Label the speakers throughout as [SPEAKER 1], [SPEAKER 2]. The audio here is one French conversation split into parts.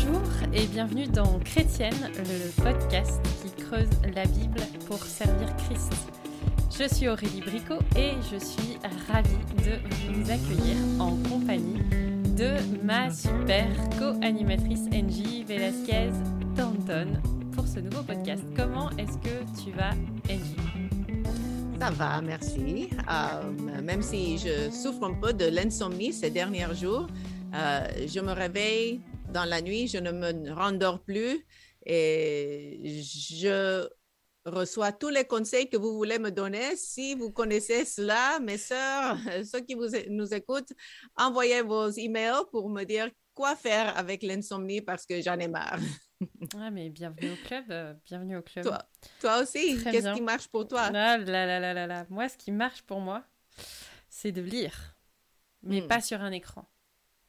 [SPEAKER 1] Bonjour et bienvenue dans Chrétienne, le podcast qui creuse la Bible pour servir Christ. Je suis Aurélie Bricot et je suis ravie de vous accueillir en compagnie de ma super co-animatrice Angie Velasquez Thornton pour ce nouveau podcast. Comment est-ce que tu vas, Angie?
[SPEAKER 2] Ça va, merci. Euh, même si je souffre un peu de l'insomnie ces derniers jours, euh, je me réveille dans la nuit, je ne me rendors plus et je reçois tous les conseils que vous voulez me donner. Si vous connaissez cela, mes sœurs, ceux qui vous, nous écoutent, envoyez vos emails pour me dire quoi faire avec l'insomnie parce que j'en ai marre.
[SPEAKER 1] Ah, mais bienvenue au club, euh, bienvenue au club.
[SPEAKER 2] Toi, toi aussi, qu'est-ce qui marche pour toi?
[SPEAKER 1] Ah, là, là, là, là, là. Moi, ce qui marche pour moi, c'est de lire, mais
[SPEAKER 2] Hmm.
[SPEAKER 1] pas sur un écran.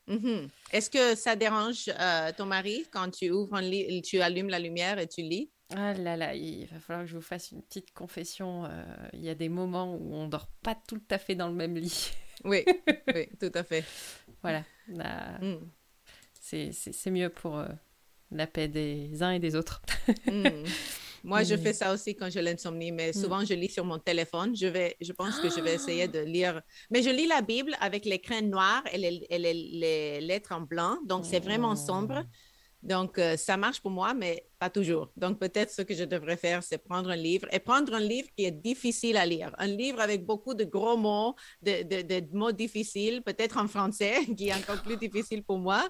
[SPEAKER 2] Mhm. Est-ce que ça dérange euh, ton mari quand tu ouvres un lit, tu allumes la lumière et tu lis?
[SPEAKER 1] Ah là là, il va falloir que je vous fasse une petite confession. euh, il y a des moments où on dort pas tout à fait dans le même lit.
[SPEAKER 2] Oui, oui, tout à fait.
[SPEAKER 1] voilà, Là,
[SPEAKER 2] Mm.
[SPEAKER 1] c'est mieux pour euh, la paix des uns et des autres.
[SPEAKER 2] Mm. Moi, je
[SPEAKER 1] Mm.
[SPEAKER 2] fais ça aussi quand j'ai l'insomnie, mais souvent je lis sur mon téléphone. Je vais, je pense que je vais essayer de lire. Mais je lis la Bible avec l'écran noir et les, et les- les lettres en blanc, donc c'est vraiment sombre. Donc euh, ça marche pour moi, mais pas toujours. Donc peut-être ce que je devrais faire, c'est prendre un livre et prendre un livre qui est difficile à lire. Un livre avec beaucoup de gros mots, de, de- de mots difficiles, peut-être en français, qui est encore plus difficile pour moi.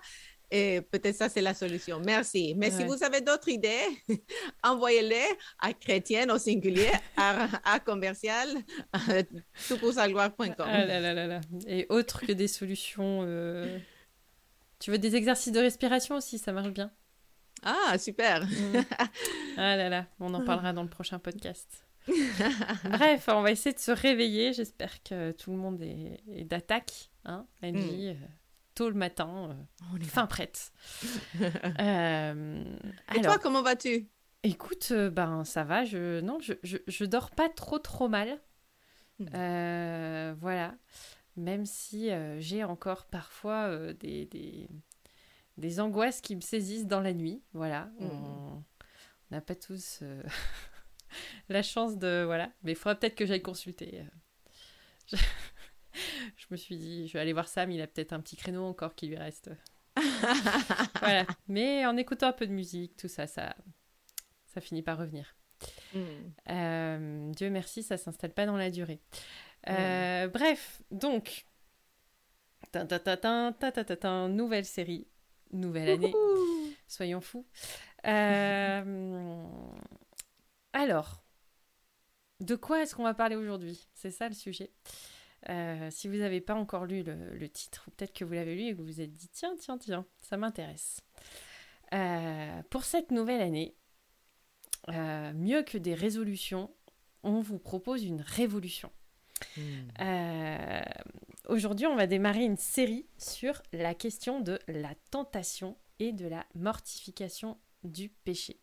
[SPEAKER 2] Et peut-être ça, c'est la solution. Merci. Mais si vous avez d'autres idées, envoyez-les à chrétienne au singulier, à, à commercial, à toutpoursagloire.com.
[SPEAKER 1] Ah là là là. Et autre que des solutions. euh, Tu veux des exercices de respiration aussi, ça marche bien.
[SPEAKER 2] Ah, super.
[SPEAKER 1] Mm. Ah là là, on en parlera dans le prochain podcast. Bref, on va essayer de se réveiller. J'espère que tout le monde est, est d'attaque. Hein, Angie, tôt le matin, euh,
[SPEAKER 2] On va.
[SPEAKER 1] fin prête. Euh,
[SPEAKER 2] Et
[SPEAKER 1] alors,
[SPEAKER 2] toi, comment vas-tu?
[SPEAKER 1] écoute, euh, ben ça va. Je non, je, je, je dors pas trop trop mal.
[SPEAKER 2] Mm.
[SPEAKER 1] Euh, voilà. Même si euh, j'ai encore parfois euh, des, des, des angoisses qui me saisissent dans la nuit. Voilà.
[SPEAKER 2] Mm.
[SPEAKER 1] On n'a pas tous la chance de. Voilà. Mais il faudra peut-être que j'aille consulter je me suis dit, je vais aller voir Sam, il a peut-être un petit créneau encore qui lui reste. voilà. Mais en écoutant un peu de musique, tout ça, ça, ça finit par revenir.
[SPEAKER 2] Hmm.
[SPEAKER 1] Euh, Dieu merci, ça s'installe pas dans la durée. Euh, mm. Bref, donc, tin, tin, tin, nouvelle série, nouvelle année. Soyons fous. Euh, alors, de quoi est-ce qu'on va parler aujourd'hui? C'est ça le sujet. Euh, si vous n'avez pas encore lu le, le titre, ou peut-être que vous l'avez lu et que vous vous êtes dit tiens, tiens, tiens, ça m'intéresse. Euh, pour cette nouvelle année, euh, mieux que des résolutions, on vous propose une révolution.
[SPEAKER 2] Mm.
[SPEAKER 1] Euh, Aujourd'hui, on va démarrer une série sur la question de la tentation et de la mortification du péché.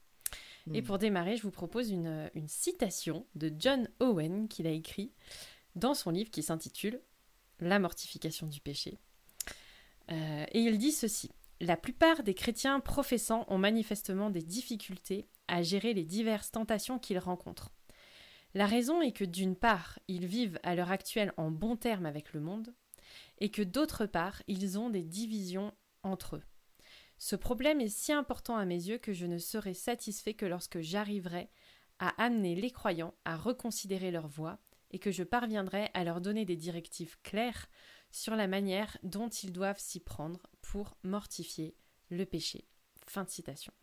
[SPEAKER 1] Et
[SPEAKER 2] Mm.
[SPEAKER 1] pour démarrer, je vous propose une, une citation de John Owen qu'il a écrit dans son livre qui s'intitule La mortification du péché. Euh, et il dit ceci. La plupart des chrétiens professants ont manifestement des difficultés à gérer les diverses tentations qu'ils rencontrent. La raison est que d'une part, ils vivent à l'heure actuelle en bon terme avec le monde, et que d'autre part, ils ont des divisions entre eux. Ce problème est si important à mes yeux que je ne serai satisfait que lorsque j'arriverai à amener les croyants à reconsidérer leur voie et que je parviendrai à leur donner des directives claires sur la manière dont ils doivent s'y prendre pour mortifier le péché. Fin de citation.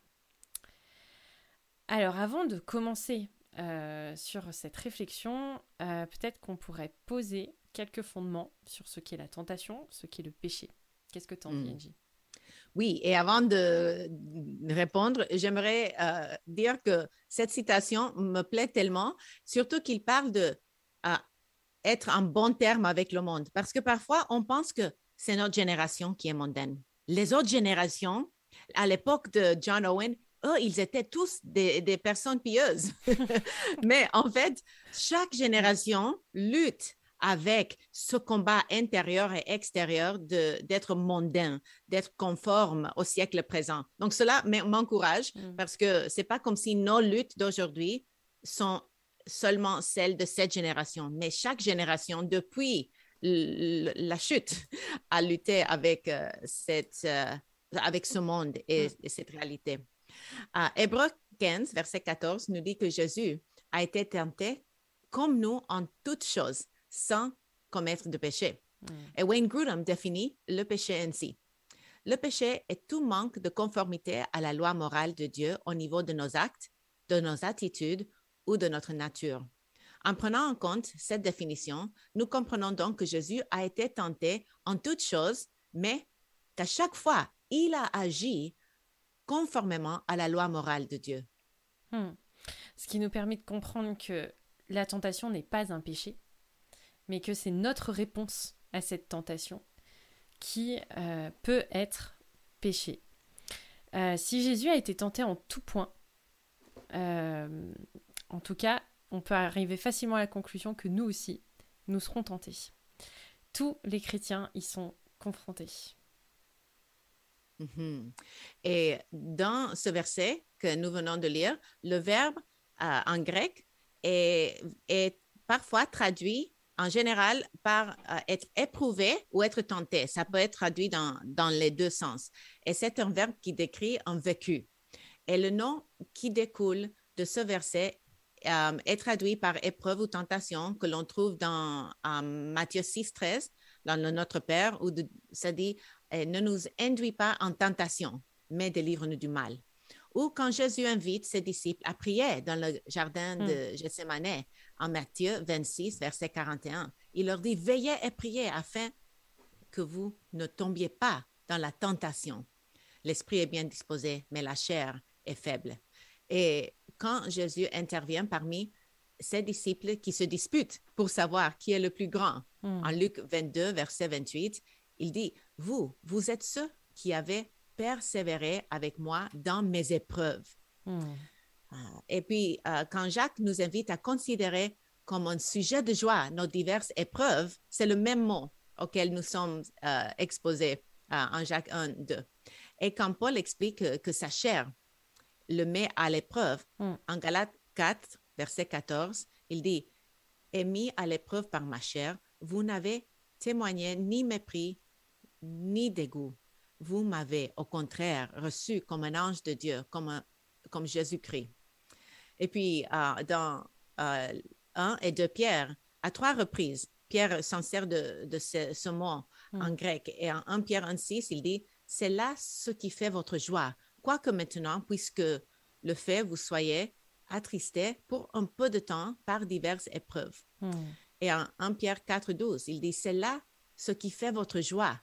[SPEAKER 1] Alors avant de commencer euh, sur cette réflexion, euh, peut-être qu'on pourrait poser quelques fondements sur ce qu'est la tentation, ce qu'est le péché. Qu'est-ce que t'en dis,
[SPEAKER 2] Mm.
[SPEAKER 1] Angie?
[SPEAKER 2] Oui, et avant de de répondre, j'aimerais euh, dire que cette citation me plaît tellement, surtout qu'il parle de euh, être en bon terme avec le monde, parce que parfois on pense que c'est notre génération qui est mondaine. Les autres générations, à l'époque de John Owen, eux, ils étaient tous des, des personnes pieuses. Mais en fait, chaque génération lutte avec ce combat intérieur et extérieur d'être mondain, d'être conforme au siècle présent. Donc, cela m'encourage mm. parce que c'est pas comme si nos luttes d'aujourd'hui sont seulement celles de cette génération, mais chaque génération depuis la chute a lutté avec, euh, cette, euh, avec ce monde et, mm. cette réalité. Uh, Hébreu 15, verset 14, nous dit que Jésus a été tenté comme nous en toutes choses, sans commettre de péché. Mm. Et Wayne Grudem définit le péché ainsi. Le péché est tout manque de conformité à la loi morale de Dieu au niveau de nos actes, de nos attitudes ou de notre nature. En prenant en compte cette définition, nous comprenons donc que Jésus a été tenté en toutes choses, mais qu'à chaque fois, il a agi conformément à la loi morale de Dieu.
[SPEAKER 1] Hmm. Ce qui nous permet de comprendre que la tentation n'est pas un péché, mais que c'est notre réponse à cette tentation qui euh, peut être péché. Euh, si Jésus a été tenté en tout point, euh, en tout cas, on peut arriver facilement à la conclusion que nous aussi, nous serons tentés. Tous les chrétiens y sont confrontés.
[SPEAKER 2] Mhm. Et dans ce verset que nous venons de lire, le verbe euh, en grec est, parfois traduit en général par euh, être éprouvé ou être tenté. Ça peut être traduit dans, dans les deux sens. Et c'est un verbe qui décrit un vécu. Et le nom qui découle de ce verset euh, est traduit par épreuve ou tentation que l'on trouve dans Matthieu 6, 13, dans le Notre Père, où ça dit Ne nous induis pas en tentation, mais délivre-nous du mal. Ou quand Jésus invite ses disciples à prier dans le jardin hmm. de Gethsemane, en Matthieu 26, verset 41, il leur dit Veillez et priez afin que vous ne tombiez pas dans la tentation. L'esprit est bien disposé, mais la chair est faible. Et quand Jésus intervient parmi ses disciples qui se disputent pour savoir qui est le plus grand, hmm. en Luc 22, verset 28, il dit, vous, vous êtes ceux qui avez persévéré avec moi dans mes épreuves. Hmm. Ah, et puis, euh, quand Jacques nous invite à considérer comme un sujet de joie nos diverses épreuves, c'est le même mot auquel nous sommes euh, exposés euh, en Jacques 1, 2. Et quand Paul explique que sa chair le met à l'épreuve. Hmm. En Galates 4, verset 14, il dit, Et mis à l'épreuve par ma chair, vous n'avez témoigné ni mépris, ni dégoût. Vous m'avez, au contraire, reçu comme un ange de Dieu, comme, comme Jésus-Christ. Et puis, euh, dans euh, 1 et 2 Pierre, à trois reprises, Pierre s'en sert de, ce, mot hmm. en grec. Et en 1 Pierre 1,6, il dit, c'est là ce qui fait votre joie, Quoique maintenant, puisque le fait vous soyez attristé pour un peu de temps par diverses épreuves? Hmm. Et en 1 Pierre 4, 12, il dit, c'est là ce qui fait votre joie.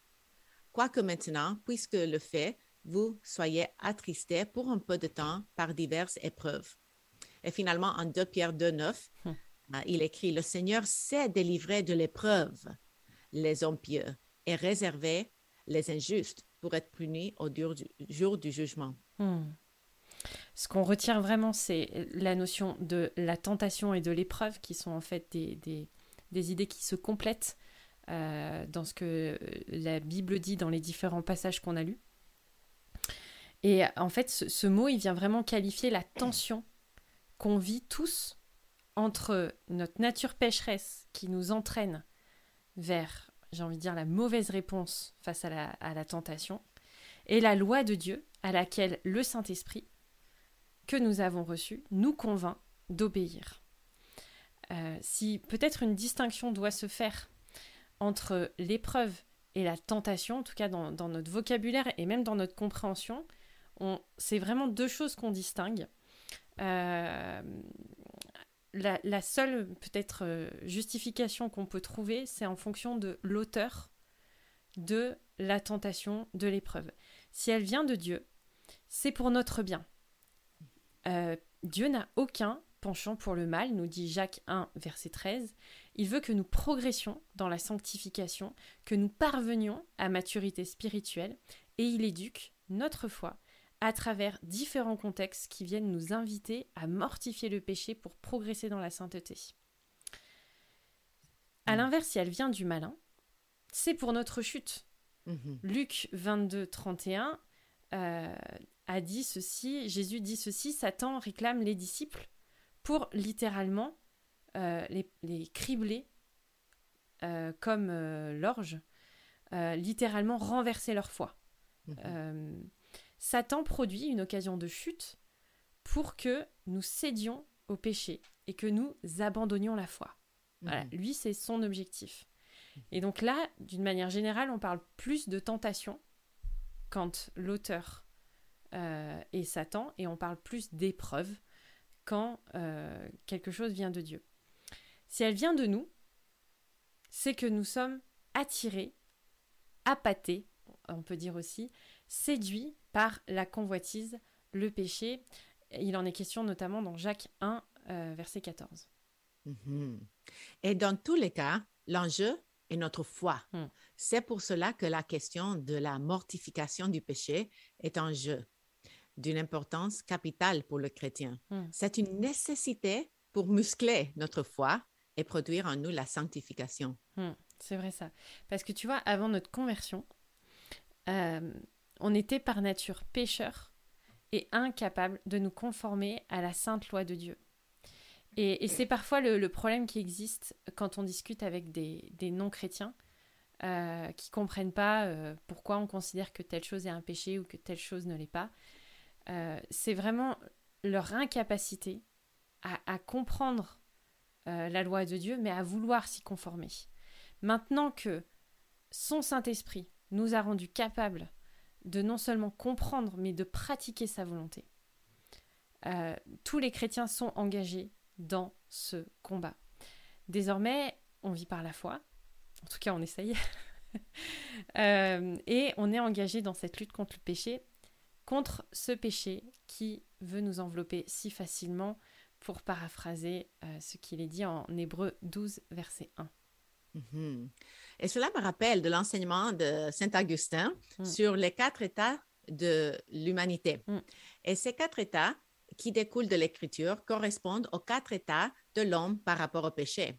[SPEAKER 2] Quoique maintenant, puisque le fait vous soyez attristé pour un peu de temps par diverses épreuves. Et finalement, en 2 Pierre 2, 9, hmm. euh, il écrit, le Seigneur sait délivrer de l'épreuve les hommes pieux et réserver les injustes pour être puni au jour du jugement. Hmm.
[SPEAKER 1] Ce qu'on retient vraiment, c'est la notion de la tentation et de l'épreuve, qui sont en fait des, des, idées qui se complètent euh, dans ce que la Bible dit dans les différents passages qu'on a lus. Et en fait, ce, mot, il vient vraiment qualifier la tension qu'on vit tous entre notre nature pécheresse qui nous entraîne vers j'ai envie de dire, la mauvaise réponse face à la, tentation, et la loi de Dieu à laquelle le Saint-Esprit que nous avons reçu nous convainc d'obéir. Euh, si peut-être une distinction doit se faire entre l'épreuve et la tentation, en tout cas dans, notre vocabulaire et même dans notre compréhension, c'est vraiment deux choses qu'on distingue. Euh, la, seule peut-être euh, justification qu'on peut trouver, c'est en fonction de l'auteur de la tentation, de l'épreuve. Si elle vient de Dieu, c'est pour notre bien. Euh, Dieu n'a aucun penchant pour le mal, nous dit Jacques 1, verset 13. Il veut que nous progressions dans la sanctification, que nous parvenions à maturité spirituelle, et il éduque notre foi à travers différents contextes qui viennent nous inviter à mortifier le péché pour progresser dans la sainteté. À l'inverse, si elle vient du malin, c'est pour notre chute.
[SPEAKER 2] Mhm.
[SPEAKER 1] Luc 22, 31 euh, a dit ceci, Jésus dit ceci, Satan réclame les disciples pour littéralement euh, les, les cribler euh, comme l'orge, littéralement renverser leur foi.
[SPEAKER 2] Mhm.
[SPEAKER 1] Satan produit une occasion de chute pour que nous cédions au péché et que nous abandonnions la foi. Voilà,
[SPEAKER 2] Mhm.
[SPEAKER 1] lui, c'est son objectif. Et donc là, d'une manière générale, on parle plus de tentation quand l'auteur euh, est Satan, et on parle plus d'épreuve quand euh, quelque chose vient de Dieu. Si elle vient de nous, c'est que nous sommes attirés, appâtés, on peut dire aussi, séduits par la convoitise, le péché. Il en est question notamment dans Jacques 1, euh, verset 14.
[SPEAKER 2] Mhm. Et dans tous les cas, l'enjeu est notre foi.
[SPEAKER 1] Hmm.
[SPEAKER 2] C'est pour cela que la question de la mortification du péché est en jeu, d'une importance capitale pour le chrétien.
[SPEAKER 1] Hmm.
[SPEAKER 2] C'est une nécessité pour muscler notre foi et produire en nous la sanctification.
[SPEAKER 1] Hmm, c'est vrai ça. Parce que tu vois, avant notre conversion, euh, on était par nature pécheurs et incapables de nous conformer à la sainte loi de Dieu. Et, c'est parfois le, problème qui existe quand on discute avec des, non-chrétiens euh, qui comprennent pas euh, pourquoi on considère que telle chose est un péché ou que telle chose ne l'est pas. Euh, c'est vraiment leur incapacité à, à comprendre euh, la loi de Dieu, mais à vouloir s'y conformer. Maintenant que son Saint-Esprit nous a rendus capables de non seulement comprendre, mais de pratiquer sa volonté, euh, tous les chrétiens sont engagés dans ce combat. Désormais, on vit par la foi, en tout cas on essaye, Euh, et on est engagé dans cette lutte contre le péché, contre ce péché qui veut nous envelopper si facilement, pour paraphraser euh, ce qu'il est dit en Hébreu 12, verset 1.
[SPEAKER 2] Mhm. Et cela me rappelle de l'enseignement de Saint Augustin
[SPEAKER 1] Mm.
[SPEAKER 2] sur les quatre états de l'humanité.
[SPEAKER 1] Mm.
[SPEAKER 2] Et ces quatre états qui découlent de l'Écriture correspondent aux quatre états de l'homme par rapport au péché.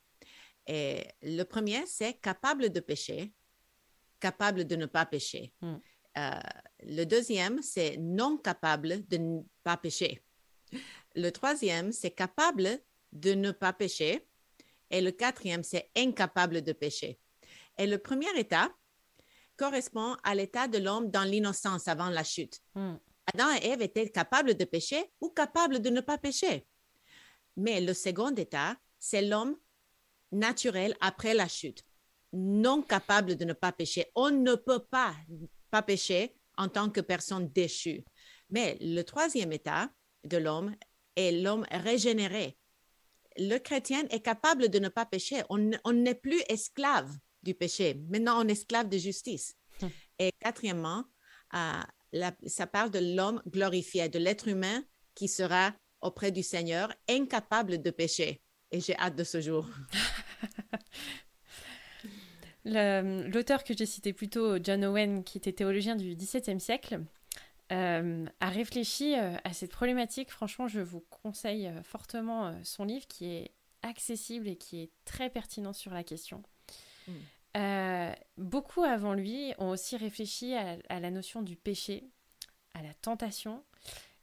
[SPEAKER 2] Et le premier, c'est capable de pécher, capable de ne pas pécher.
[SPEAKER 1] Mm.
[SPEAKER 2] Euh, le deuxième, c'est non capable de ne pas pécher. Le troisième, c'est capable de ne pas pécher. Et le quatrième, c'est incapable de pécher. Et le premier état correspond à l'état de l'homme dans l'innocence avant la chute.
[SPEAKER 1] Hmm.
[SPEAKER 2] Adam et Ève étaient capables de pécher ou capables de ne pas pécher. Mais le second état, c'est l'homme naturel après la chute, non capable de ne pas pécher. On ne peut pas pas pécher en tant que personne déchue. Mais le troisième état de l'homme est l'homme régénéré. Le chrétien est capable de ne pas pécher. On n'est plus esclave du péché. Maintenant, on est esclave de justice.
[SPEAKER 1] Hmm.
[SPEAKER 2] Et quatrièmement, euh, la- ça parle de l'homme glorifié, de l'être humain qui sera auprès du Seigneur, incapable de pécher. Et j'ai hâte de ce jour.
[SPEAKER 1] L'auteur que j'ai cité plus tôt, John Owen, qui était théologien du XVIIe siècle, euh, a réfléchi euh, à cette problématique. Franchement, je vous conseille fortement son livre qui est accessible et qui est très pertinent sur la question.
[SPEAKER 2] Mm.
[SPEAKER 1] Euh, beaucoup avant lui ont aussi réfléchi à, la notion du péché, à la tentation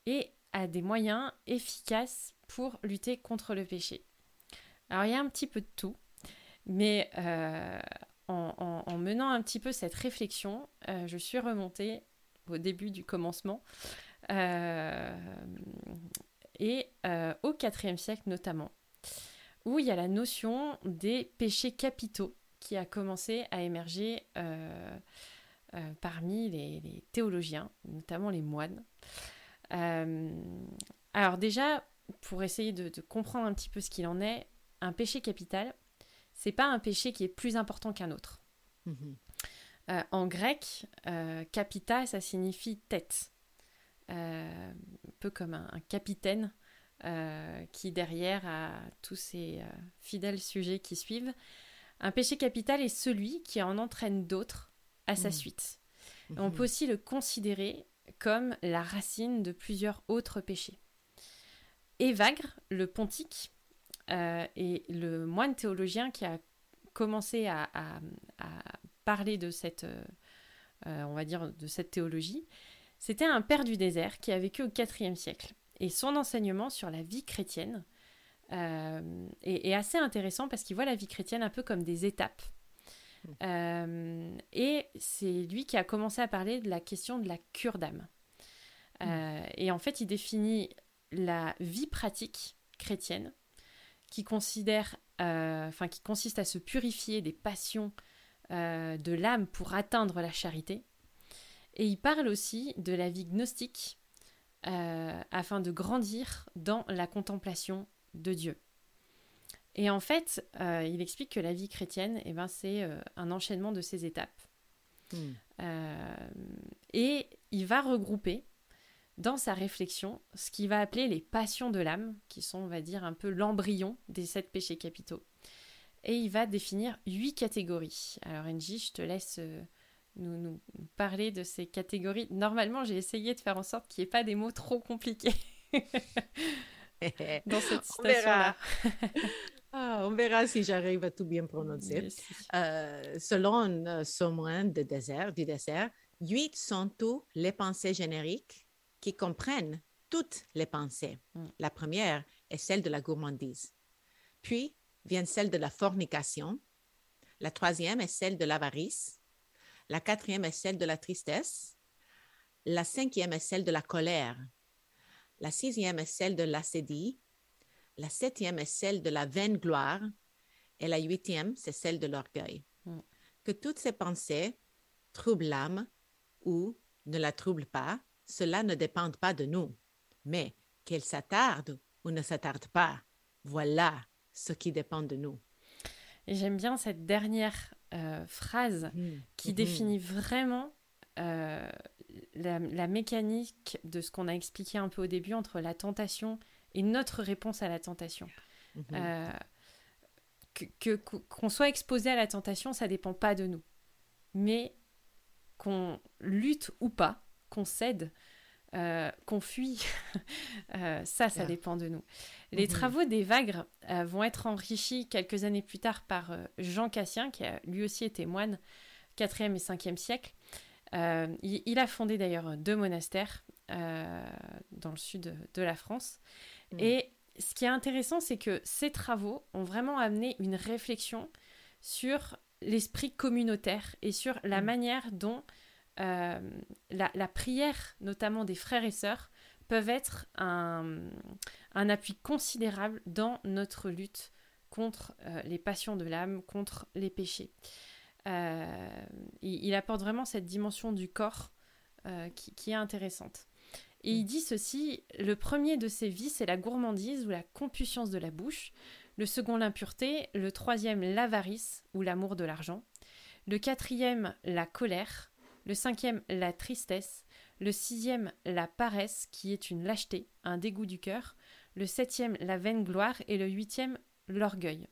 [SPEAKER 1] et à des moyens efficaces pour lutter contre le péché. Alors il y a un petit peu de tout, mais euh, en, en- en menant un petit peu cette réflexion, euh, je suis remontée au début du commencement et au IVe siècle notamment, où il y a la notion des péchés capitaux qui a commencé à émerger euh, euh, parmi les, les théologiens, notamment les moines. Euh, alors déjà, pour essayer de, de comprendre un petit peu ce qu'il en est, un péché capital, c'est pas un péché qui est plus important qu'un autre.
[SPEAKER 2] Mhm.
[SPEAKER 1] Euh, en grec, euh, capita, ça signifie tête. Euh, un peu comme un, un capitaine qui, derrière, a tous ses fidèles sujets qui suivent. Un péché capital est celui qui en entraîne d'autres à sa
[SPEAKER 2] Mm.
[SPEAKER 1] suite. On
[SPEAKER 2] Mhm.
[SPEAKER 1] peut aussi le considérer comme la racine de plusieurs autres péchés. Évagre, le pontique, euh, est le moine théologien qui a commencé à, parler de cette, on va dire, de cette théologie, c'était un père du désert qui a vécu au IVe siècle. Et son enseignement sur la vie chrétienne est, assez intéressant parce qu'il voit la vie chrétienne un peu comme des étapes. et c'est lui qui a commencé à parler de la question de la cure d'âme. Euh, et en fait, il définit la vie pratique chrétienne qui considère, euh, enfin, qui consiste à se purifier des passions euh, de l'âme pour atteindre la charité. Et il parle aussi de la vie gnostique afin de grandir dans la contemplation de Dieu. Et en fait, il explique que la vie chrétienne, eh ben, c'est un enchaînement de ces étapes. Hmm. et il va regrouper dans sa réflexion ce qu'il va appeler les passions de l'âme, qui sont, on va dire, un peu l'embryon des sept péchés capitaux. Et il va définir huit catégories. Alors, Angie, je te laisse euh, nous, nous, parler de ces catégories. Normalement, j'ai essayé de faire en sorte qu'il n'y ait pas des mots trop compliqués dans cette citation-là.
[SPEAKER 2] Ah, on verra si j'arrive à tout bien prononcer. Euh, selon euh, Somoin de désert, du désert, huit sont tous les pensées génériques qui comprennent toutes les pensées. Mm. La première est celle de la gourmandise. Puis vient celle de la fornication. La troisième est celle de l'avarice. La quatrième est celle de la tristesse. La cinquième est celle de la colère. La sixième est celle de l'acédie. La septième est celle de la vaine gloire. Et la huitième, c'est celle de l'orgueil. Mm. Que toutes ces pensées troublent l'âme ou ne la troublent pas, cela ne dépend pas de nous, mais qu'elle s'attarde ou ne s'attarde pas, voilà ce qui dépend de nous.
[SPEAKER 1] Et j'aime bien cette dernière euh, phrase mmh. qui mmh. définit vraiment euh, la, mécanique de ce qu'on a expliqué un peu au début entre la tentation et notre réponse à la tentation. Mmh. Euh, que qu'on soit exposé à la tentation, ça dépend pas de nous, mais qu'on lutte ou pas, qu'on cède, euh, qu'on fuit, euh, ça, ça dépend de nous. Les mhm. travaux des Vagres euh, vont être enrichis quelques années plus tard par Jean Cassien, qui a lui aussi été moine 4e et 5e siècle. Il, a fondé d'ailleurs deux monastères dans le sud de la France. Mhm. Et ce qui est intéressant, c'est que ces travaux ont vraiment amené une réflexion sur l'esprit communautaire et sur la mhm. manière dont euh, la, prière, notamment des frères et sœurs, peuvent être un, appui considérable dans notre lutte contre euh, les passions de l'âme, contre les péchés. Euh, il, apporte vraiment cette dimension du corps qui, est intéressante. Et il dit ceci, le premier de ces vices c'est la gourmandise ou la compulsion de la bouche, le second l'impureté, le troisième l'avarice ou l'amour de l'argent, le quatrième la colère, le cinquième, la tristesse. Le sixième, la paresse, qui est une lâcheté, un dégoût du cœur. Le septième, la vaine gloire. Et le huitième, l'orgueil.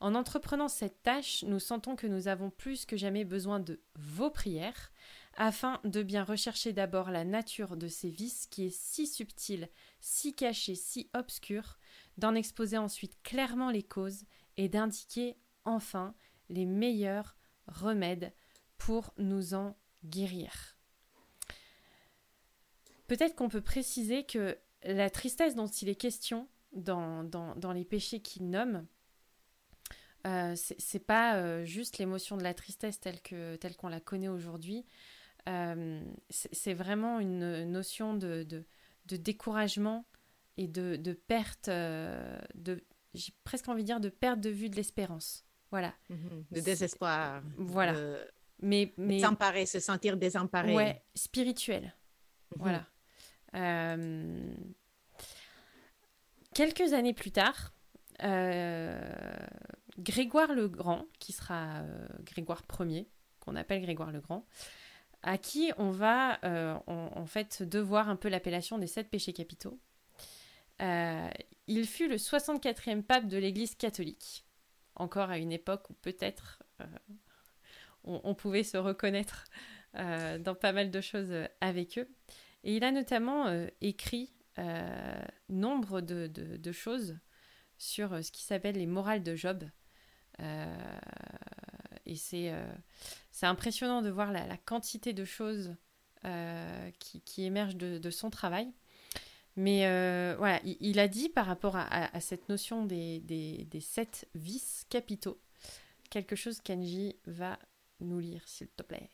[SPEAKER 1] En entreprenant cette tâche, nous sentons que nous avons plus que jamais besoin de vos prières, afin de bien rechercher d'abord la nature de ces vices qui est si subtile, si cachée, si obscure, d'en exposer ensuite clairement les causes et d'indiquer enfin les meilleurs remèdes pour nous en guérir. Peut-être qu'on peut préciser que la tristesse dont il est question dans, dans, les péchés qu'il nomme, euh, c'est pas euh, juste l'émotion de la tristesse telle que telle qu'on la connaît aujourd'hui. Euh, c'est vraiment une notion de, de, découragement et de, de perte, de, j'ai presque envie de dire de perte de vue de l'espérance. Voilà.
[SPEAKER 2] Mm-hmm. De désespoir.
[SPEAKER 1] Voilà. Mais, mais...
[SPEAKER 2] S'emparer, se sentir désemparé.
[SPEAKER 1] Ouais, spirituel. Mhm. Voilà. Euh, quelques années plus tard, euh, Grégoire le Grand, qui sera euh, Grégoire Ier, qu'on appelle Grégoire le Grand, à qui on va en, fait devoir un peu l'appellation des sept péchés capitaux. il fut le 64e pape de l'Église catholique, encore à une époque où peut-être on, pouvait se reconnaître euh, dans pas mal de choses euh, avec eux. Et il a notamment euh, écrit nombre de, choses sur ce qui s'appelle les morales de Job, et c'est c'est impressionnant de voir la, quantité de choses qui, qui, émergent de, son travail. Mais voilà, il, a dit par rapport à, à, cette notion des, des, des, sept vices capitaux, quelque chose qu'Angie va nous lire, s'il te plaît.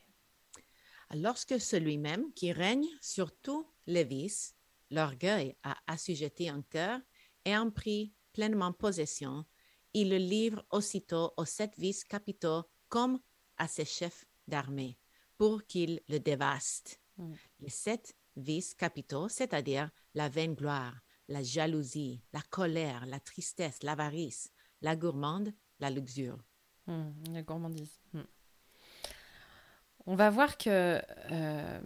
[SPEAKER 2] Lorsque celui-même qui règne sur tous les vices, l'orgueil a assujetti un cœur et en pris pleinement possession, il le livre aussitôt aux sept vices capitaux comme à ses chefs d'armée, pour qu'ils le dévastent. Mm. Les sept vices capitaux, c'est-à-dire la vaine gloire, la jalousie, la colère, la tristesse, l'avarice, la gourmande, la luxure.
[SPEAKER 1] Mm, la gourmandise. Mm. On va voir que euh,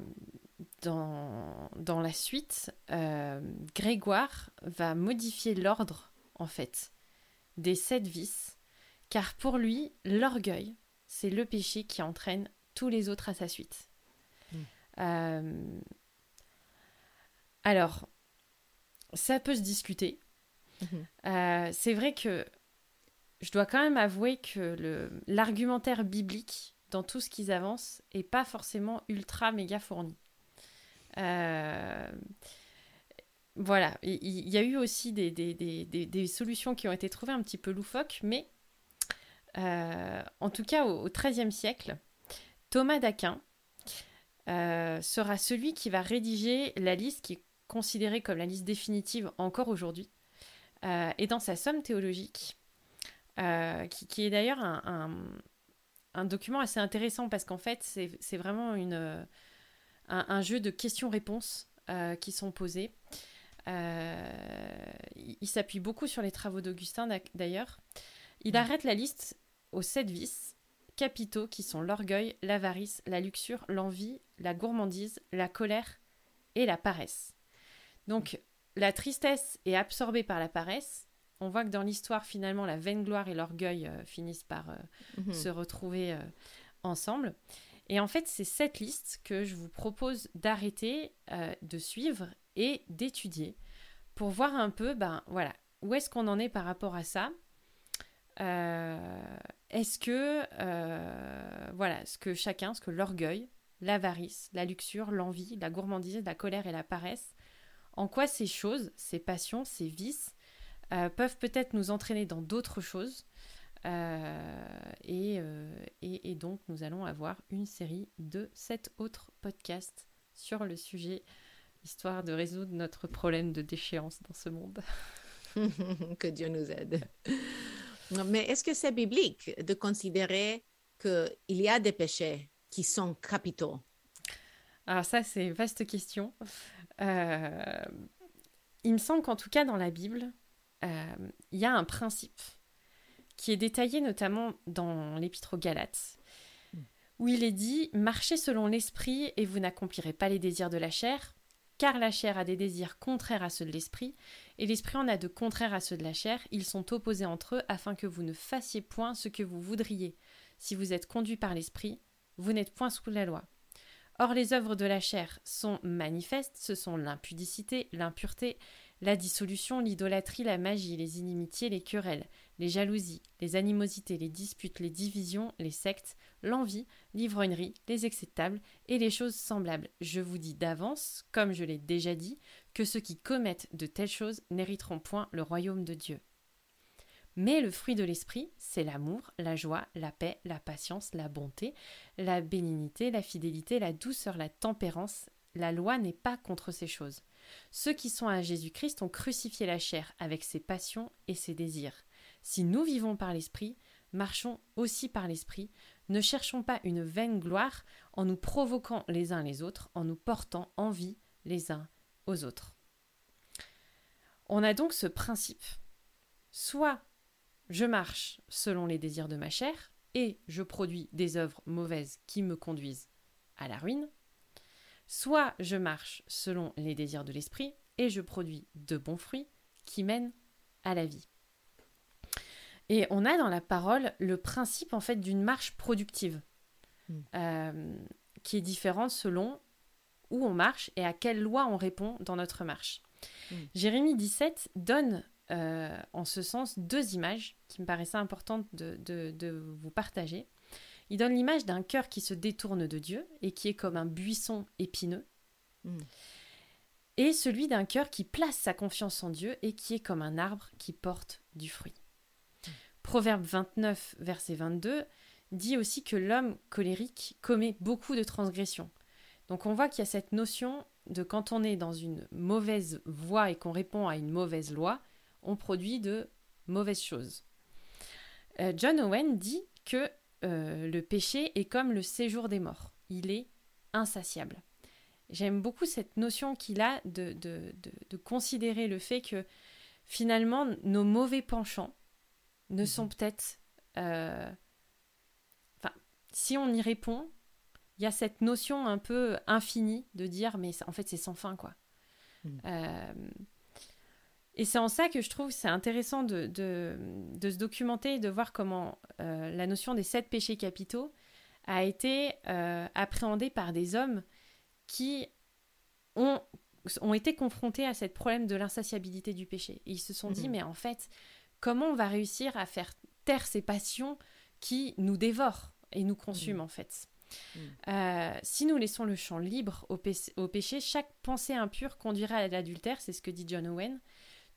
[SPEAKER 1] dans, dans, la suite, euh, Grégoire va modifier l'ordre, en fait, des sept vices, car pour lui, l'orgueil, c'est le péché qui entraîne tous les autres à sa suite. Mm. Euh, alors, ça peut se discuter. Mm-hmm. c'est vrai que je dois quand même avouer que l'argumentaire biblique dans tout ce qu'ils avancent et pas forcément ultra méga fourni. Euh, voilà, il y, a eu aussi des, solutions qui ont été trouvées un petit peu loufoques, mais euh, en tout cas au XIIIe siècle, Thomas d'Aquin euh, sera celui qui va rédiger la liste qui est considérée comme la liste définitive encore aujourd'hui. et dans sa somme théologique, qui, est d'ailleurs un, document assez intéressant parce qu'en fait, c'est vraiment euh, un, jeu de questions-réponses euh, qui sont posées. Euh, il s'appuie beaucoup sur les travaux d'Augustin d'ailleurs. Il mm. arrête la liste aux sept vices capitaux qui sont l'orgueil, l'avarice, la luxure, l'envie, la gourmandise, la colère et la paresse. Donc la tristesse est absorbée par la paresse, on voit que dans l'histoire, finalement, la vaine gloire et l'orgueil euh, finissent par euh, mhm. se retrouver euh, ensemble. Et en fait, c'est cette liste que je vous propose d'arrêter, de suivre et d'étudier pour voir un peu, ben voilà, où est-ce qu'on en est par rapport à ça. est-ce que, voilà, ce que chacun, ce que l'orgueil, l'avarice, la luxure, l'envie, la gourmandise, la colère et la paresse, en quoi ces choses, ces passions, ces vices, euh, peuvent peut-être nous entraîner dans d'autres choses. Euh, euh, et, et, donc, nous allons avoir une série de sept autres podcasts sur le sujet, histoire de résoudre notre problème de déchéance dans ce monde.
[SPEAKER 2] que Dieu nous aide. Mais est-ce que c'est biblique de considérer qu'il y a des péchés qui sont capitaux?
[SPEAKER 1] Alors ça, c'est une vaste question. il me semble qu'en tout cas dans la Bible, euh, il y a un principe qui est détaillé notamment dans l'épître aux Galates, où il est dit Marchez selon l'esprit et vous n'accomplirez pas les désirs de la chair, car la chair a des désirs contraires à ceux de l'esprit, et l'esprit en a de contraires à ceux de la chair. Ils sont opposés entre eux afin que vous ne fassiez point ce que vous voudriez. Si vous êtes conduit par l'esprit, vous n'êtes point sous la loi. Or les œuvres de la chair sont manifestes, ce sont l'impudicité, l'impureté, la dissolution, l'idolâtrie, la magie, les inimitiés, les querelles, les jalousies, les animosités, les disputes, les divisions, les sectes, l'envie, l'ivrognerie, les acceptables et les choses semblables. Je vous dis d'avance, comme je l'ai déjà dit, que ceux qui commettent de telles choses n'hériteront point le royaume de Dieu. Mais le fruit de l'esprit, c'est l'amour, la joie, la paix, la patience, la bonté, la bénignité, la fidélité, la douceur, la tempérance. La loi n'est pas contre ces choses. Ceux qui sont à Jésus-Christ ont crucifié la chair avec ses passions et ses désirs. Si nous vivons par l'Esprit, marchons aussi par l'Esprit, ne cherchons pas une vaine gloire en nous provoquant les uns les autres, en nous portant envie les uns aux autres. On a donc ce principe. Soit je marche selon les désirs de ma chair et je produis des œuvres mauvaises qui me conduisent à la ruine, Soit je marche selon les désirs de l'esprit et je produis de bons fruits qui mènent à la vie. Et on a dans la parole le principe en fait d'une marche productive hmm. euh, qui est différente selon où on marche et à quelle loi on répond dans notre marche. Hmm. Jérémie 17 donne en ce sens deux images qui me paraissaient importantes de, vous partager. Il donne l'image d'un cœur qui se détourne de Dieu et qui est comme un buisson épineux. Mm. Et celui d'un cœur qui place sa confiance en Dieu et qui est comme un arbre qui porte du fruit. Proverbe 29, verset 22, dit aussi que l'homme colérique commet beaucoup de transgressions. Donc on voit qu'il y a cette notion de quand on est dans une mauvaise voie et qu'on répond à une mauvaise loi, on produit de mauvaises choses. Euh, John Owen dit que euh, le péché est comme le séjour des morts. Il est insatiable. J'aime beaucoup cette notion qu'il a de, de, considérer le fait que finalement nos mauvais penchants ne mhm. sont peut-être... Euh, enfin, si on y répond, il y a cette notion un peu infinie de dire mais en fait c'est sans fin quoi. Mhm. Euh, et c'est en ça que je trouve c'est intéressant de, de, se documenter et de voir comment euh, la notion des sept péchés capitaux a été euh, appréhendée par des hommes qui ont, ont été confrontés à ce problème de l'insatiabilité du péché. Et ils se sont dit, mhm. mais en fait, comment on va réussir à faire taire ces passions qui nous dévorent et nous consument mhm. en fait? Mhm. euh, si nous laissons le champ libre au, au péché, chaque pensée impure conduira à l'adultère, c'est ce que dit John Owen.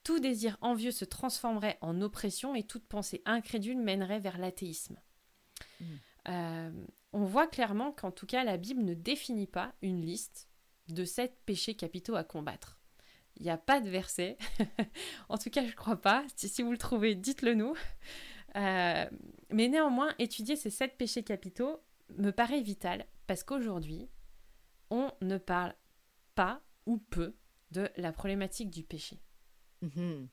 [SPEAKER 1] Tout désir envieux se transformerait en oppression et toute pensée incrédule mènerait vers l'athéisme. Mm. Euh, on voit clairement qu'en tout cas, la Bible ne définit pas une liste de sept péchés capitaux à combattre. Il n'y a pas de verset. en tout cas, je ne crois pas. Si, vous le trouvez, dites-le nous. Euh, mais néanmoins, étudier ces sept péchés capitaux me paraît vital parce qu'aujourd'hui, on ne parle pas ou peu de la problématique du péché.
[SPEAKER 2] Mhm.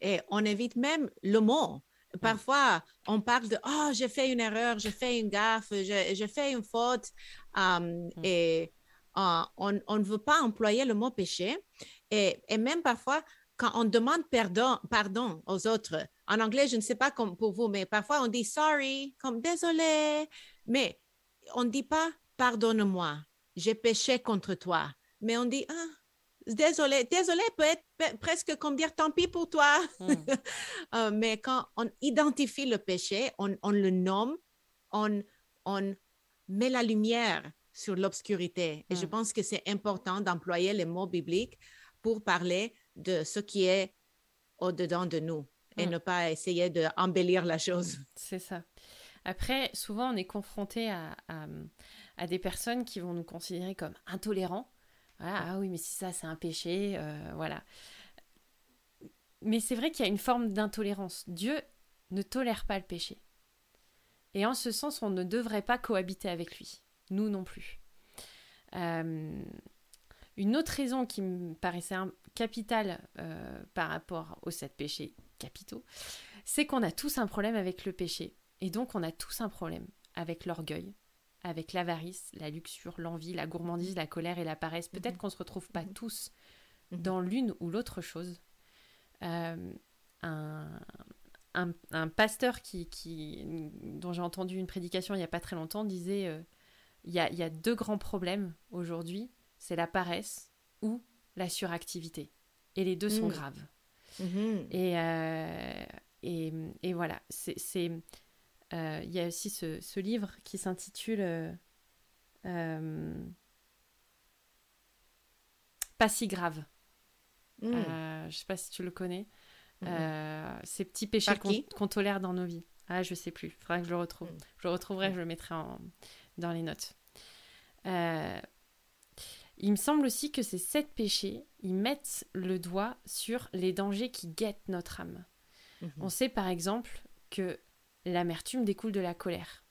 [SPEAKER 2] Et on évite même le mot. Parfois, on parle de Oh, j'ai fait une erreur, j'ai fait une gaffe, j'ai fait une faute. Um, mm. Et uh, on, on, ne veut pas employer le mot péché. Et, et, même parfois, quand on demande pardon, pardon aux autres, en anglais, je ne sais pas comme pour vous, mais parfois on dit sorry, comme désolé. Mais on ne dit pas pardonne-moi, j'ai péché contre toi. Mais on dit ah, désolé, désolé peut être presque comme dire tant pis pour toi. Hmm. Euh, mais quand on identifie le péché, on, le nomme, on, on met la lumière sur l'obscurité. Et je hmm. pense que c'est important d'employer les mots bibliques pour parler de ce qui est au-dedans de nous et hmm. ne pas essayer d'embellir la chose.
[SPEAKER 1] C'est ça. Après, souvent, on est confronté à, à, des personnes qui vont nous considérer comme intolérants ah oui, mais si ça, c'est un péché, euh, voilà. Mais c'est vrai qu'il y a une forme d'intolérance. Dieu ne tolère pas le péché. Et en ce sens, on ne devrait pas cohabiter avec lui. Nous non plus. Euh, une autre raison qui me paraissait capitale euh, par rapport aux sept péchés capitaux, c'est qu'on a tous un problème avec le péché. Et donc, on a tous un problème avec l'orgueil, avec l'avarice, la luxure, l'envie, la gourmandise, la colère et la paresse. Peut-être mhm. qu'on ne se retrouve pas mhm. tous mhm. dans l'une ou l'autre chose. Euh, un, pasteur qui, qui dont j'ai entendu une prédication il n'y a pas très longtemps disait euh, il, y a, y, a, deux grands problèmes aujourd'hui, c'est la paresse ou la suractivité. Et les deux sont graves. Et, euh, et, et, voilà, c'est il y a aussi ce, livre qui s'intitule euh, euh, Pas si grave. Hmm. je ne sais pas si tu le connais. Hmm. ces petits péchés qu'on tolère dans nos vies. Ah, je sais plus. Il faudra que je le retrouve. Hmm. Je le retrouverai, je le mettrai dans les notes. il me semble aussi que ces sept péchés, ils mettent le doigt sur les dangers qui guettent notre âme. On sait par exemple que l'amertume découle de la colère.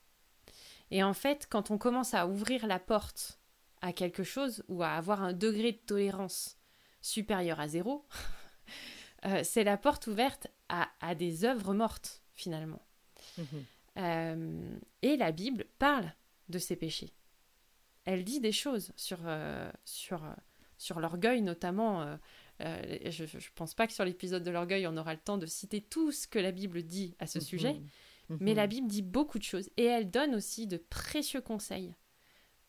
[SPEAKER 1] Et en fait, quand on commence à ouvrir la porte à quelque chose ou à avoir un degré de tolérance supérieur à zéro, euh, c'est la porte ouverte à, des œuvres mortes, finalement. Mhm. Euh, et la Bible parle de ces péchés. Elle dit des choses sur, euh, sur, sur l'orgueil, notamment. je ne pense pas que sur l'épisode de l'orgueil, on aura le temps de citer tout ce que la Bible dit à ce mhm. sujet. Mais la mhm. Bible dit beaucoup de choses et elle donne aussi de précieux conseils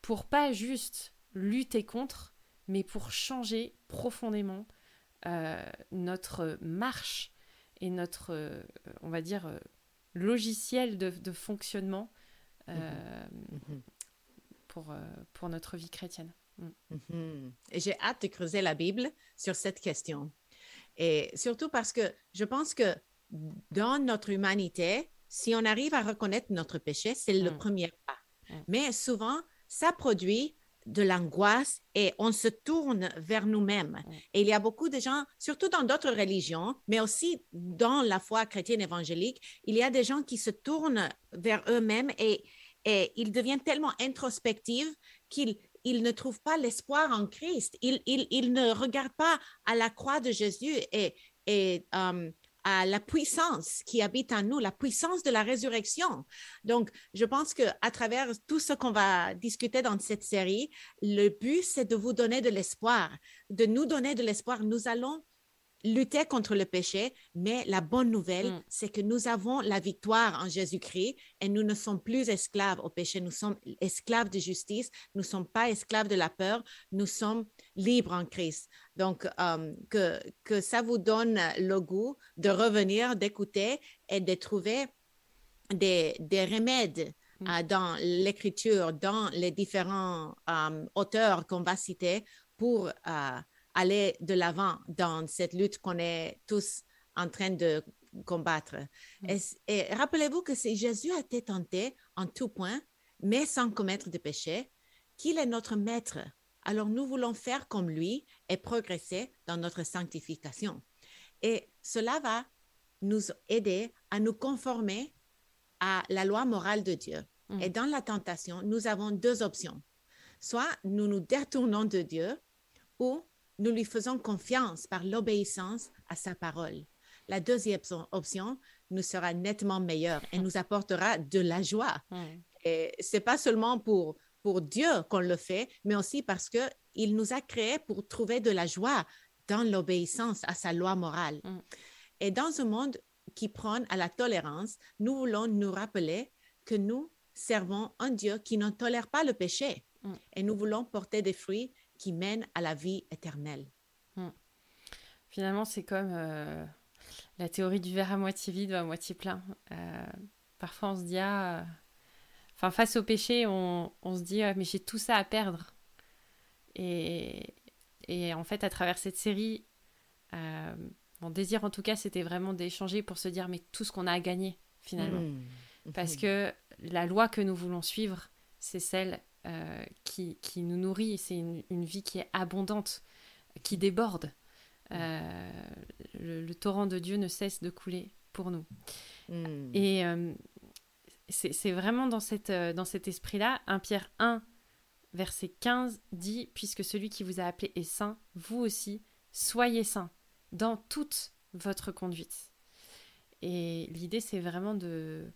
[SPEAKER 1] pour pas juste lutter contre, mais pour changer profondément euh, notre marche et notre, euh, on va dire, euh, logiciel de, fonctionnement mhm. Mhm. Pour, pour notre vie chrétienne. Mm.
[SPEAKER 2] Et j'ai hâte de creuser la Bible sur cette question. Et surtout parce que je pense que dans notre humanité, si on arrive à reconnaître notre péché, c'est le mm. premier pas. Mm. Mais souvent, ça produit de l'angoisse et on se tourne vers nous-mêmes. Et il y a beaucoup de gens, surtout dans d'autres religions, mais aussi dans la foi chrétienne évangélique, il y a des gens qui se tournent vers eux-mêmes et, et ils deviennent tellement introspectifs qu'ils ils ne trouvent pas l'espoir en Christ. Ils, ils, ne regardent pas à la croix de Jésus et, et euh, à la puissance qui habite en nous, la puissance de la résurrection. Donc, je pense que à travers tout ce qu'on va discuter dans cette série, le but, c'est de vous donner de l'espoir, de nous donner de l'espoir. Nous allons lutter contre le péché, mais la bonne nouvelle, mm. c'est que nous avons la victoire en Jésus-Christ et nous ne sommes plus esclaves au péché, nous sommes esclaves de justice, nous ne sommes pas esclaves de la peur, nous sommes libres en Christ. Donc, euh, que, que ça vous donne le goût de revenir, d'écouter et de trouver des, des remèdes mm. euh, dans l'écriture, dans les différents euh, auteurs qu'on va citer pour aller de l'avant dans cette lutte qu'on est tous en train de combattre. Mm. Et, rappelez-vous que c'est Jésus a été tenté en tout point, mais sans commettre de péché, qu'il est notre maître. Alors nous voulons faire comme lui et progresser dans notre sanctification. Et cela va nous aider à nous conformer à la loi morale de Dieu. Mm. Et dans la tentation, nous avons deux options. Soit nous nous détournons de Dieu ou nous lui faisons confiance par l'obéissance à sa parole. La deuxième option nous sera nettement meilleure et nous apportera de la joie. Et c'est pas seulement pour, pour Dieu qu'on le fait, mais aussi parce que il nous a créés pour trouver de la joie dans l'obéissance à sa loi morale. Mm. Et dans un monde qui prône à la tolérance, nous voulons nous rappeler que nous servons un Dieu qui ne tolère pas le péché. Mm. Et nous voulons porter des fruits qui mène à la vie éternelle. Hmm.
[SPEAKER 1] Finalement, c'est comme euh, la théorie du verre à moitié vide ou à moitié plein. Euh, parfois, on se dit, ah, enfin, face au péché, on, on se dit, ah, mais j'ai tout ça à perdre. Et, et, en fait, à travers cette série, euh, mon désir en tout cas, c'était vraiment d'échanger pour se dire, mais tout ce qu'on a à gagner, finalement. Hmm. Parce que la loi que nous voulons suivre, c'est celle euh, qui, qui, nous nourrit. C'est une, une, vie qui est abondante, qui déborde. Euh, le, torrent de Dieu ne cesse de couler pour nous. Hmm. Et c'est vraiment dans, dans cet esprit-là, 1 Pierre 1, verset 15 dit, puisque celui qui vous a appelé est saint, vous aussi, soyez saints dans toute votre conduite. Et l'idée, c'est vraiment de,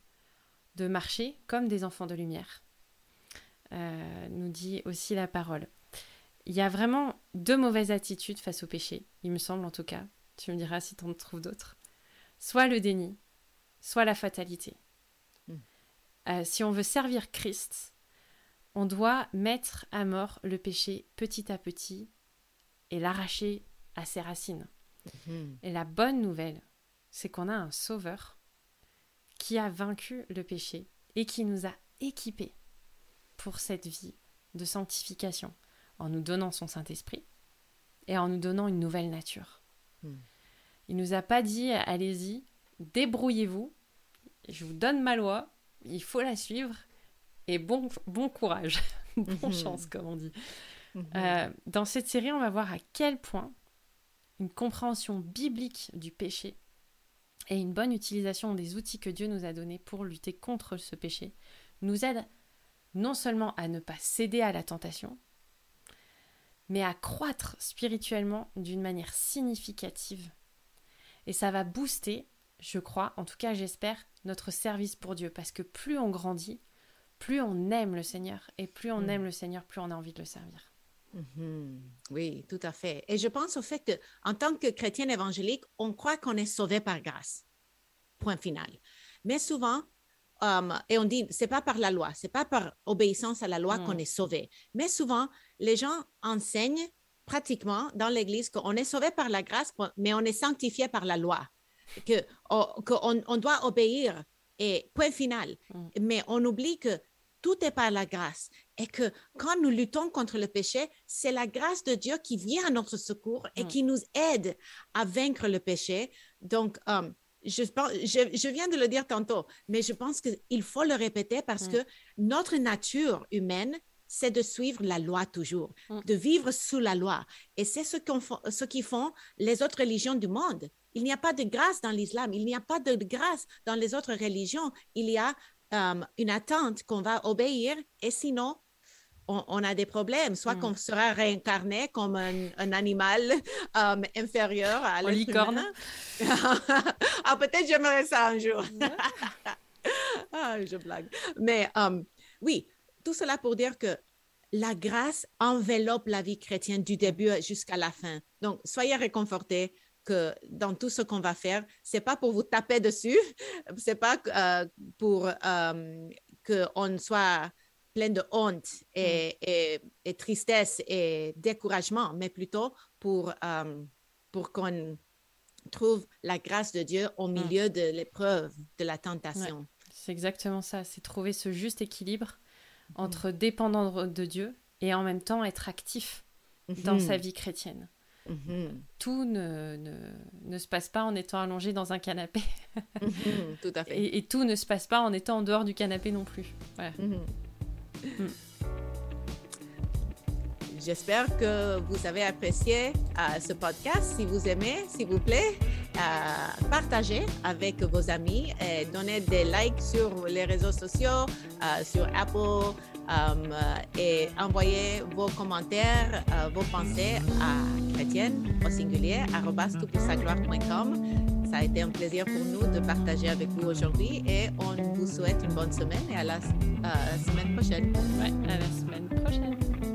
[SPEAKER 1] de marcher comme des enfants de lumière, euh, nous dit aussi la parole. Il y a vraiment deux mauvaises attitudes face au péché, il me semble en tout cas. Tu me diras si tu en trouves d'autres. Soit le déni, soit la fatalité. Euh, si on veut servir Christ, on doit mettre à mort le péché petit à petit et l'arracher à ses racines. Hmm. Et la bonne nouvelle, c'est qu'on a un sauveur qui a vaincu le péché et qui nous a équipés pour cette vie de sanctification en nous donnant son Saint-Esprit et en nous donnant une nouvelle nature. Hmm. Il nous a pas dit allez-y, débrouillez-vous, je vous donne ma loi, il faut la suivre et bon, bon courage, bonne hmm. chance comme on dit. Hmm. Euh, dans cette série, on va voir à quel point une compréhension biblique du péché et une bonne utilisation des outils que Dieu nous a donnés pour lutter contre ce péché nous aide non seulement à ne pas céder à la tentation, mais à croître spirituellement d'une manière significative. Et ça va booster, je crois, en tout cas j'espère, notre service pour Dieu, parce que plus on grandit, plus on aime le Seigneur, et plus on mm. aime le Seigneur, plus on a envie de le servir.
[SPEAKER 2] Mm-hmm. Oui, tout à fait. Et je pense au fait qu'en tant que chrétien évangélique, on croit qu'on est sauvé par grâce. Point final. Mais souvent, Um, et on dit, c'est pas par la loi, c'est pas par obéissance à la loi qu'on mm. est sauvé. Mais souvent, les gens enseignent pratiquement dans l'Église qu'on est sauvé par la grâce, mais on est sanctifié par la loi. Que, qu'on on doit obéir et point final.
[SPEAKER 1] Mm.
[SPEAKER 2] Mais on oublie que tout est par la grâce et que quand nous luttons contre le péché, c'est la grâce de Dieu qui vient à notre secours et
[SPEAKER 1] Mm.
[SPEAKER 2] qui nous aide à vaincre le péché. Donc, je, pense- je, je viens de le dire tantôt, mais je pense qu'il faut le répéter parce
[SPEAKER 1] Mm.
[SPEAKER 2] que notre nature humaine, c'est de suivre la loi toujours,
[SPEAKER 1] Mm.
[SPEAKER 2] de vivre sous la loi. Et c'est ce, fa- ce qui font les autres religions du monde. Il n'y a pas de grâce dans l'islam, il n'y a pas de grâce dans les autres religions. Il y a euh, une attente qu'on va obéir et sinon, on, on a des problèmes, soit
[SPEAKER 1] Mm.
[SPEAKER 2] qu'on sera réincarné comme un, un animal euh, inférieur à l'être
[SPEAKER 1] licorne.
[SPEAKER 2] ah, peut-être j'aimerais ça un jour. Ah, je blague. Mais euh, oui, tout cela pour dire que la grâce enveloppe la vie chrétienne du début jusqu'à la fin. Donc, soyez réconfortés que dans tout ce qu'on va faire, c'est pas pour vous taper dessus, c'est pas euh, pour euh, qu'on soit plein de honte et, et- et tristesse et découragement, mais plutôt pour, euh, pour qu'on trouve la grâce de Dieu au milieu de l'épreuve, de la tentation.
[SPEAKER 1] C'est exactement ça, c'est trouver ce juste équilibre
[SPEAKER 2] Mm.
[SPEAKER 1] Entre dépendant de Dieu et en même temps être actif dans
[SPEAKER 2] Mhm.
[SPEAKER 1] sa vie chrétienne.
[SPEAKER 2] Mhm.
[SPEAKER 1] Tout ne, ne, ne se passe pas en étant allongé dans un canapé
[SPEAKER 2] Mhm. Tout à fait.
[SPEAKER 1] et, et tout ne se passe pas en étant en dehors du canapé non plus. Voilà.
[SPEAKER 2] J'espère que vous avez apprécié euh, ce podcast. Si vous aimez, s'il vous plaît, euh, partagez avec vos amis et donnez des likes sur les réseaux sociaux, euh, sur Apple et envoyez vos commentaires, vos pensées à chrétienne au singulier toutpoursagloire.com. Ça a été un plaisir pour nous de partager avec vous aujourd'hui et on vous souhaite une bonne semaine et à la semaine prochaine.
[SPEAKER 1] À la semaine prochaine.